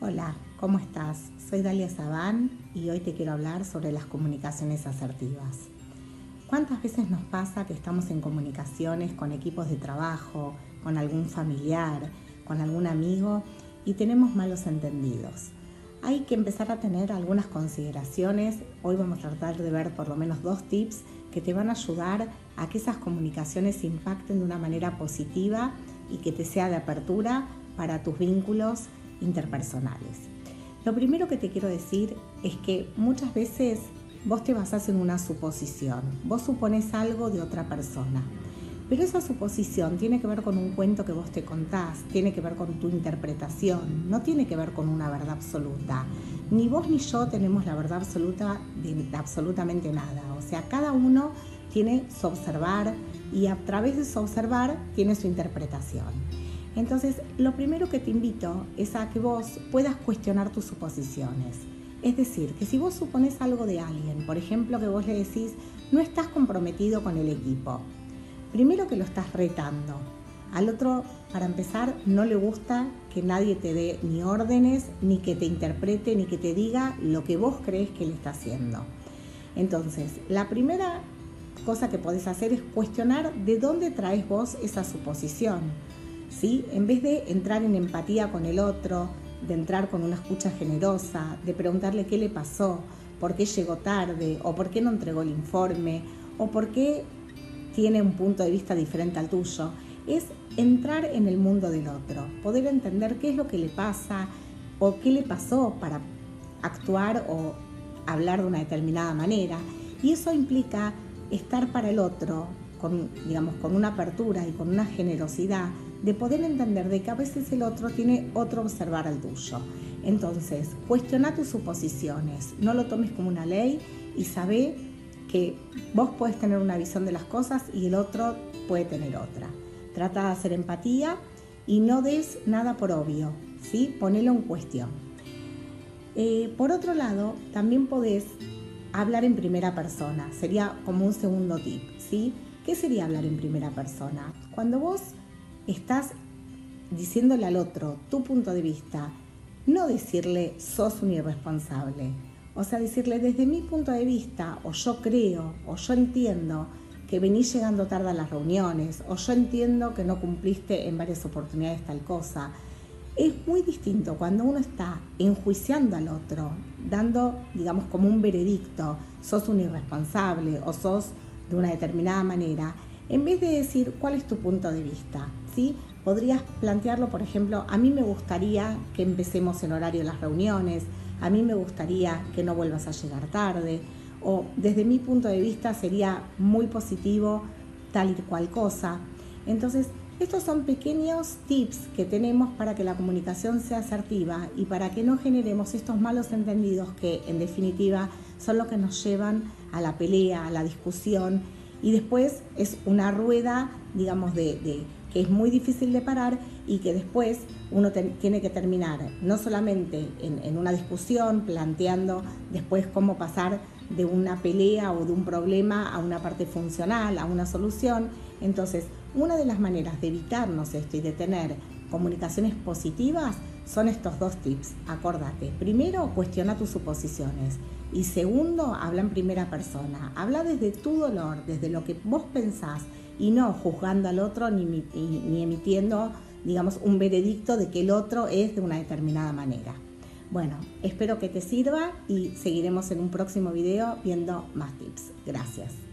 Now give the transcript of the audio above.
Hola, ¿cómo estás? Soy Dalia Sabán y hoy te quiero hablar sobre las comunicaciones asertivas. ¿Cuántas veces nos pasa que estamos en comunicaciones con equipos de trabajo, con algún familiar, con algún amigo y tenemos malos entendidos? Hay que empezar a tener algunas consideraciones. Hoy vamos a tratar de ver por lo menos dos tips que te van a ayudar a que esas comunicaciones impacten de una manera positiva y que te sea de apertura para tus vínculos interpersonales. Lo primero que te quiero decir es que muchas veces vos te basás en una suposición, vos supones algo de otra persona, pero esa suposición tiene que ver con un cuento que vos te contás, tiene que ver con tu interpretación, no tiene que ver con una verdad absoluta. Ni vos ni yo tenemos la verdad absoluta de absolutamente nada, o sea, cada uno tiene su observar y a través de su observar tiene su interpretación. Entonces, lo primero que te invito es a que vos puedas cuestionar tus suposiciones. Es decir, que si vos supones algo de alguien, por ejemplo, que vos le decís, no estás comprometido con el equipo, primero que lo estás retando. Al otro, para empezar, no le gusta que nadie te dé ni órdenes, ni que te interprete, ni que te diga lo que vos crees que él está haciendo. Entonces, la primera cosa que podés hacer es cuestionar de dónde traes vos esa suposición. ¿sí? En vez de entrar en empatía con el otro, de entrar con una escucha generosa, de preguntarle qué le pasó, por qué llegó tarde, o por qué no entregó el informe, o por qué tiene un punto de vista diferente al tuyo, es entrar en el mundo del otro, poder entender qué es lo que le pasa o qué le pasó para actuar o hablar de una determinada manera. Y eso implica estar para el otro, con, digamos, con una apertura y con una generosidad de poder entender de que a veces el otro tiene otro observar al tuyo. Entonces, cuestiona tus suposiciones, no lo tomes como una ley y sabe que vos puedes tener una visión de las cosas y el otro puede tener otra. Trata de hacer empatía y no des nada por obvio, ¿sí? Ponelo en cuestión. Eh, por otro lado, también podés hablar en primera persona, sería como un segundo tip, ¿sí? ¿Qué sería hablar en primera persona? Cuando vos estás diciéndole al otro tu punto de vista, no decirle sos un irresponsable. O sea, decirle desde mi punto de vista, o yo creo, o yo entiendo que venís llegando tarde a las reuniones, o yo entiendo que no cumpliste en varias oportunidades tal cosa. Es muy distinto cuando uno está enjuiciando al otro, dando, digamos, como un veredicto, sos un irresponsable o sos de una determinada manera, en vez de decir cuál es tu punto de vista. ¿sí? Podrías plantearlo, por ejemplo, a mí me gustaría que empecemos en horario las reuniones, a mí me gustaría que no vuelvas a llegar tarde, o desde mi punto de vista sería muy positivo tal y cual cosa. Entonces, estos son pequeños tips que tenemos para que la comunicación sea asertiva y para que no generemos estos malos entendidos que en definitiva son los que nos llevan a la pelea, a la discusión y después es una rueda, digamos, de, es muy difícil de parar y que después uno tiene que terminar no solamente en, una discusión, planteando después cómo pasar de una pelea o de un problema a una parte funcional, a una solución. Entonces, una de las maneras de evitarnos esto y de tener comunicaciones positivas son estos dos tips. Acordate, primero, cuestiona tus suposiciones. Y segundo, habla en primera persona. Habla desde tu dolor, desde lo que vos pensás y no juzgando al otro ni, ni, emitiendo, digamos, un veredicto de que el otro es de una determinada manera. Bueno, espero que te sirva y seguiremos en un próximo video viendo más tips. Gracias.